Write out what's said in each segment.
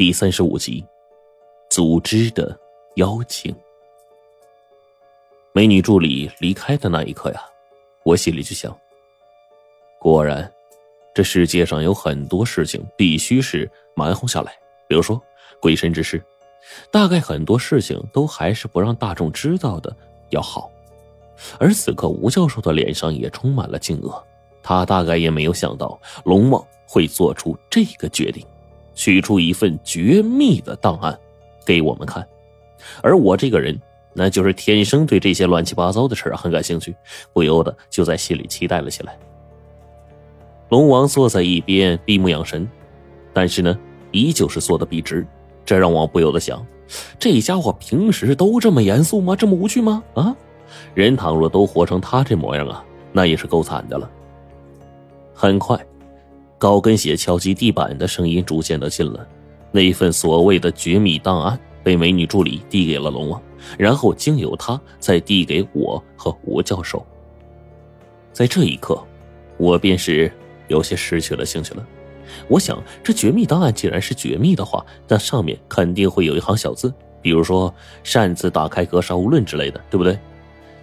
第三十五集，组织的邀请。美女助理离开的那一刻呀，我心里就想：果然，这世界上有很多事情必须是瞒哄下来，比如说鬼神之事，大概很多事情都还是不让大众知道的要好。而此刻，吴教授的脸上也充满了惊愕，他大概也没有想到龙王会做出这个决定。取出一份绝密的档案给我们看，而我这个人，那就是天生对这些乱七八糟的事儿很感兴趣，不由得就在心里期待了起来。龙王坐在一边闭目养神，但是呢，依旧是坐的笔直，这让我不由得想：这家伙平时都这么严肃吗？这么无趣吗？啊，人倘若都活成他这模样啊，那也是够惨的了。很快。高跟鞋敲击地板的声音逐渐的近了，那一份所谓的绝密档案被美女助理递给了龙王，然后经由他再递给我和吴教授。在这一刻，我便是有些失去了兴趣了。我想，这绝密档案既然是绝密的话，那上面肯定会有一行小字，比如说“擅自打开格杀勿论”之类的，对不对？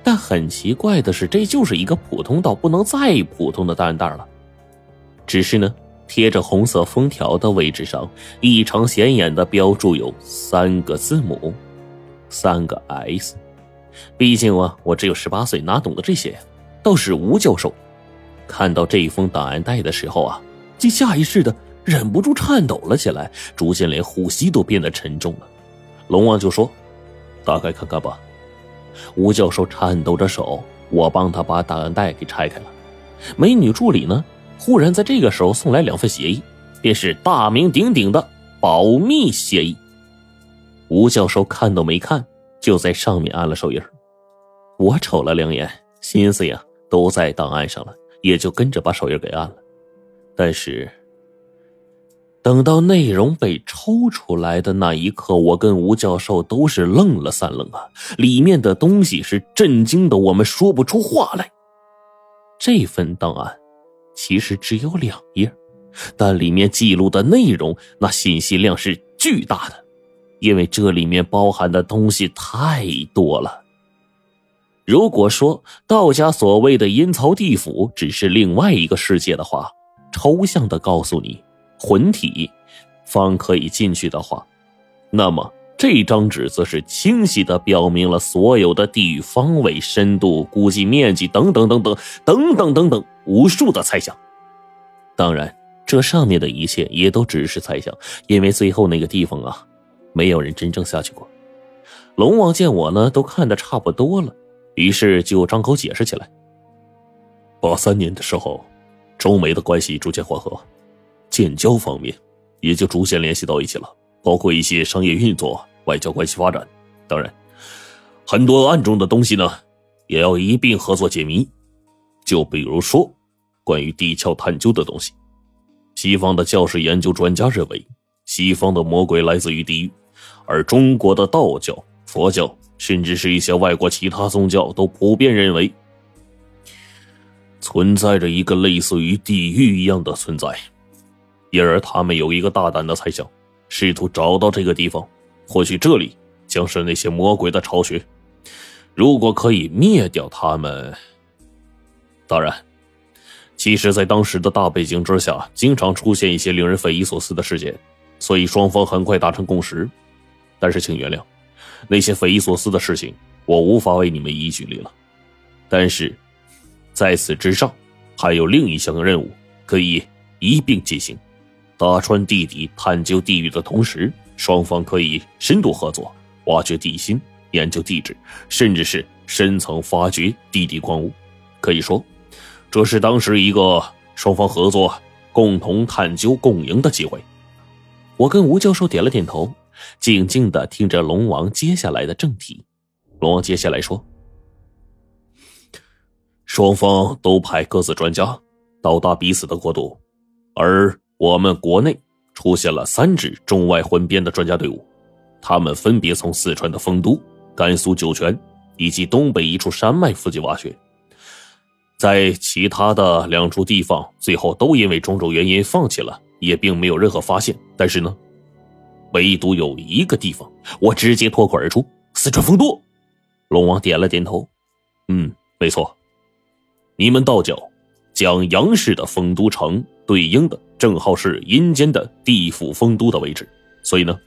但很奇怪的是，这就是一个普通到不能再普通的档案袋了。只是呢，贴着红色封条的位置上，异常显眼的标注有三个字母，三个 S。毕竟啊，我只有十八岁，哪懂得这些呀？倒是吴教授，看到这一封档案袋的时候啊，竟下意识的忍不住颤抖了起来，逐渐连呼吸都变得沉重了。龙王就说：“打开看看吧。”吴教授颤抖着手，我帮他把档案袋给拆开了。美女助理呢？忽然在这个时候送来两份协议，便是大名鼎鼎的保密协议。吴教授看都没看，就在上面按了手印。我瞅了两眼，心思呀都在档案上了，也就跟着把手印给按了。但是，等到内容被抽出来的那一刻，我跟吴教授都是愣了三愣啊！里面的东西是震惊的，我们说不出话来。这份档案。其实只有两页，但里面记录的内容那信息量是巨大的，因为这里面包含的东西太多了。如果说道家所谓的阴曹地府只是另外一个世界的话，抽象的告诉你魂体方可以进去的话，那么这张纸则是清晰的表明了所有的地域方位、深度、估计面积等等等等等等等等。无数的猜想，当然，这上面的一切也都只是猜想，因为最后那个地方啊，没有人真正下去过。龙王见我呢，都看得差不多了，于是就张口解释起来。八三年的时候，中美的关系逐渐缓和，建交方面也就逐渐联系到一起了，包括一些商业运作、外交关系发展。当然，很多暗中的东西呢，也要一并合作解谜。就比如说。关于地壳探究的东西，西方的教士研究专家认为，西方的魔鬼来自于地狱，而中国的道教、佛教，甚至是一些外国其他宗教，都普遍认为存在着一个类似于地狱一样的存在。因而，他们有一个大胆的猜想，试图找到这个地方，或许这里将是那些魔鬼的巢穴。如果可以灭掉他们，当然。其实，在当时的大背景之下，经常出现一些令人匪夷所思的事件，所以双方很快达成共识。但是，请原谅，那些匪夷所思的事情，我无法为你们一一举例了。但是，在此之上，还有另一项任务可以一并进行：打穿地底、探究地狱的同时，双方可以深度合作，挖掘地心、研究地质，甚至是深层发掘地底矿物。可以说。这是当时一个双方合作、共同探究、共赢的机会。我跟吴教授点了点头，静静的听着龙王接下来的正题。龙王接下来说：“双方都派各自专家到达彼此的国度，而我们国内出现了三支中外混编的专家队伍，他们分别从四川的丰都、甘肃酒泉以及东北一处山脉附近挖掘。”在其他的两处地方，最后都因为种种原因放弃了，也并没有任何发现。但是呢，唯独有一个地方，我直接脱口而出：四川丰都。龙王点了点头，嗯，没错。你们道教将阳世的丰都城对应的正好是阴间的地府丰都的位置，所以呢，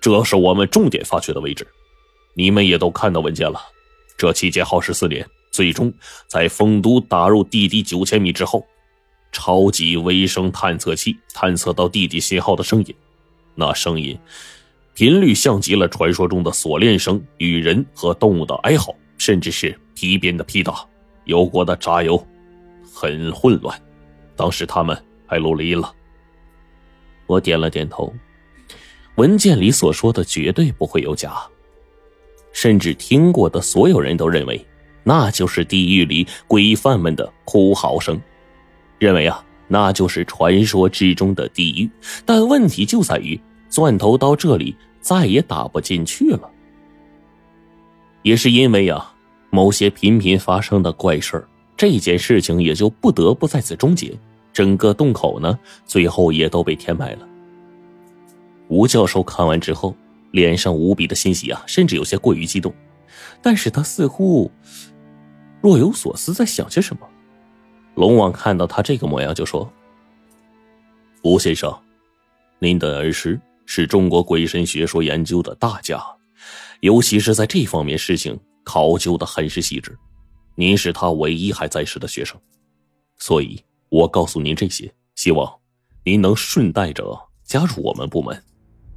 这是我们重点发掘的位置。你们也都看到文件了，这期间耗时四年，最终在丰都打入地底九千米之后，超级微声探测器探测到地底信号的声音，那声音。频率像极了传说中的锁链声与人和动物的哀嚎，甚至是皮鞭的劈打，油锅的炸油，很混乱。当时他们还录了音了。我点了点头，文件里所说的绝对不会有假，甚至听过的所有人都认为，那就是地狱里鬼犯们的哭嚎声，认为啊，那就是传说之中的地狱。但问题就在于，钻头到这里。再也打不进去了，也是因为呀，某些频频发生的怪事这件事情也就不得不在此终结。整个洞口呢，最后也都被填埋了。吴教授看完之后，脸上无比的欣喜啊，甚至有些过于激动，但是他似乎若有所思，在想些什么。龙王看到他这个模样，就说：“吴先生，您的儿时。”是中国鬼神学说研究的大家，尤其是在这方面事情考究的很是细致。您是他唯一还在世的学生，所以我告诉您这些，希望您能顺带着加入我们部门，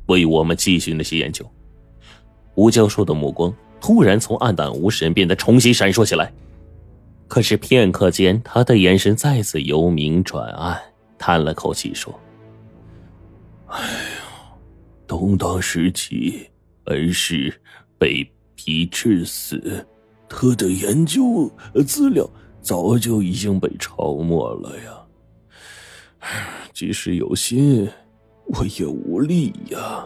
为我们继续那些研究。吴教授的目光突然从暗淡无神变得重新闪烁起来，可是片刻间，他的眼神再次由明转暗，叹了口气说：“哎。”呀，东荡时期，恩师被逼致死，他的研究资料早就已经被抄没了呀。即使有心，我也无力呀。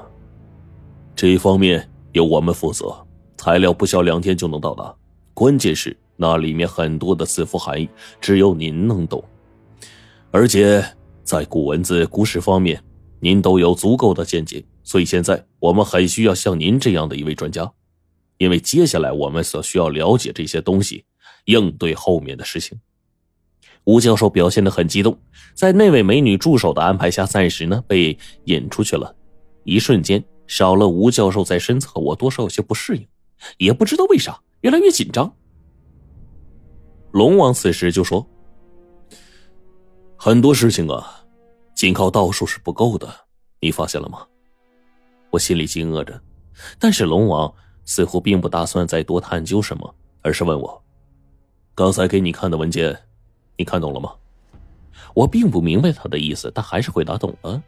这一方面由我们负责，材料不消两天就能到达。关键是那里面很多的字符含义，只有您能懂。而且在古文字、古史方面，您都有足够的见解。所以现在我们很需要像您这样的一位专家，因为接下来我们所需要了解这些东西，应对后面的事情。吴教授表现的很激动，在那位美女助手的安排下，暂时呢被引出去了。一瞬间少了吴教授在身侧，我多少有些不适应，也不知道为啥越来越紧张。龙王此时就说：“很多事情啊，仅靠道术是不够的，你发现了吗？”我心里惊愕着，但是龙王似乎并不打算再多探究什么，而是问我：“刚才给你看的文件，你看懂了吗？”我并不明白他的意思，但还是回答懂了。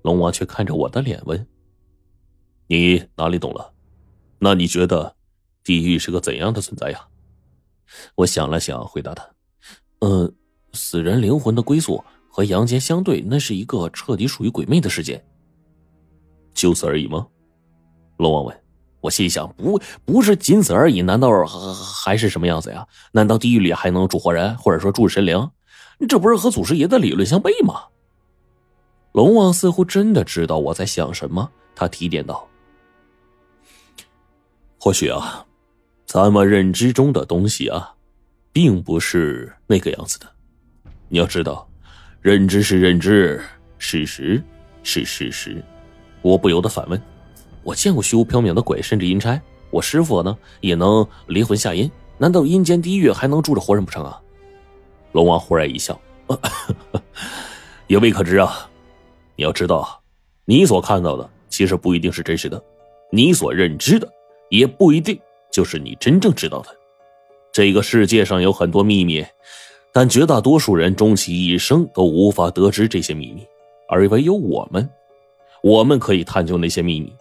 龙王却看着我的脸问：“你哪里懂了？那你觉得地狱是个怎样的存在呀？”我想了想，回答他：“呃，死人灵魂的归宿和阳间相对，那是一个彻底属于鬼魅的世界。”就此而已吗？龙王问。我心想，不，不是仅此而已，难道还还是什么样子呀？难道地狱里还能住活人，或者说住神灵？这不是和祖师爷的理论相悖吗？龙王似乎真的知道我在想什么，他提点道：“或许啊，咱们认知中的东西啊，并不是那个样子的。你要知道，认知是认知，事实是事实。”我不由得反问：“我见过虚无缥缈的鬼，甚至阴差。我师傅呢，也能离魂下阴。难道阴间地狱还能住着活人不成啊？”龙王忽然一笑：“ 也未可知啊！你要知道，你所看到的其实不一定是真实的，你所认知的也不一定就是你真正知道的。这个世界上有很多秘密，但绝大多数人终其一生都无法得知这些秘密，而唯有我们。”我们可以探究那些秘密，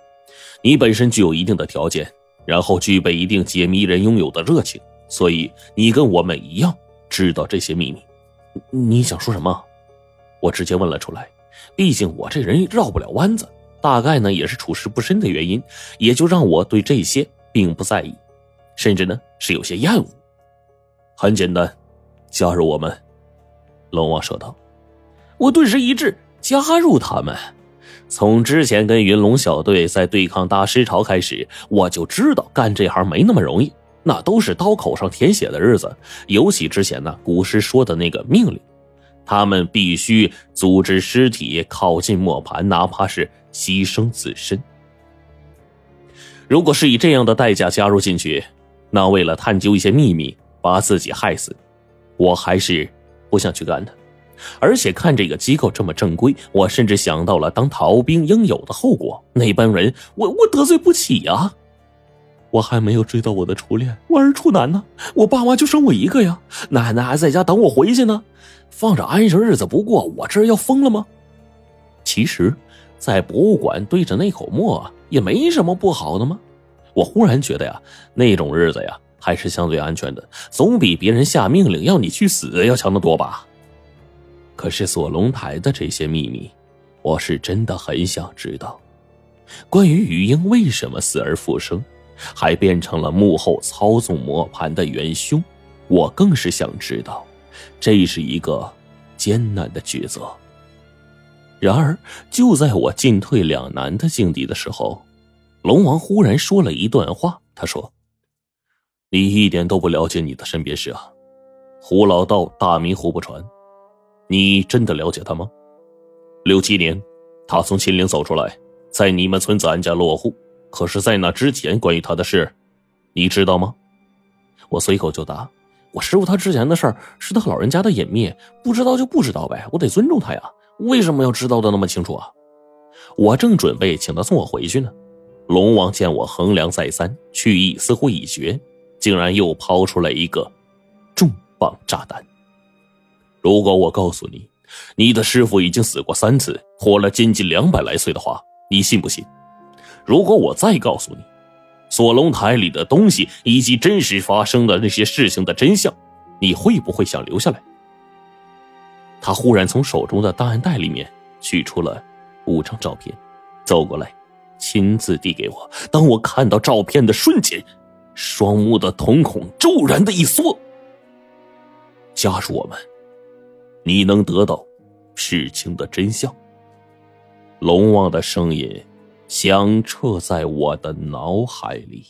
你本身具有一定的条件，然后具备一定解谜人拥有的热情，所以你跟我们一样知道这些秘密。你想说什么？我直接问了出来。毕竟我这人绕不了弯子，大概呢也是处事不深的原因，也就让我对这些并不在意，甚至呢是有些厌恶。很简单，加入我们。龙王说道。我顿时一滞，加入他们。从之前跟云龙小队在对抗大师潮开始，我就知道干这行没那么容易，那都是刀口上舔血的日子。尤其之前呢，古师说的那个命令，他们必须组织尸体靠近磨盘，哪怕是牺牲自身。如果是以这样的代价加入进去，那为了探究一些秘密，把自己害死，我还是不想去干的。而且看这个机构这么正规，我甚至想到了当逃兵应有的后果。那帮人，我我得罪不起呀！我还没有追到我的初恋，我儿处男呢，我爸妈就剩我一个呀，奶奶还在家等我回去呢，放着安生日子不过，我这要疯了吗？其实，在博物馆对着那口墨也没什么不好的吗？我忽然觉得呀，那种日子呀，还是相对安全的，总比别人下命令要你去死要强得多吧。可是锁龙台的这些秘密，我是真的很想知道。关于雨英为什么死而复生，还变成了幕后操纵磨盘的元凶，我更是想知道。这是一个艰难的抉择。然而，就在我进退两难的境地的时候，龙王忽然说了一段话。他说：“你一点都不了解你的身边事啊！胡老道大名胡不传。”你真的了解他吗？六七年，他从秦岭走出来，在你们村子安家落户。可是，在那之前，关于他的事，你知道吗？我随口就答：“我师傅他之前的事是他老人家的隐秘，不知道就不知道呗，我得尊重他呀。为什么要知道的那么清楚啊？”我正准备请他送我回去呢，龙王见我衡量再三，去意似乎已决，竟然又抛出来一个重磅炸弹。如果我告诉你，你的师傅已经死过三次，活了接近两百来岁的话，你信不信？如果我再告诉你，锁龙台里的东西以及真实发生的那些事情的真相，你会不会想留下来？他忽然从手中的档案袋里面取出了五张照片，走过来，亲自递给我。当我看到照片的瞬间，双目的瞳孔骤然的一缩。加入我们。你能得到事情的真相。龙王的声音响彻在我的脑海里。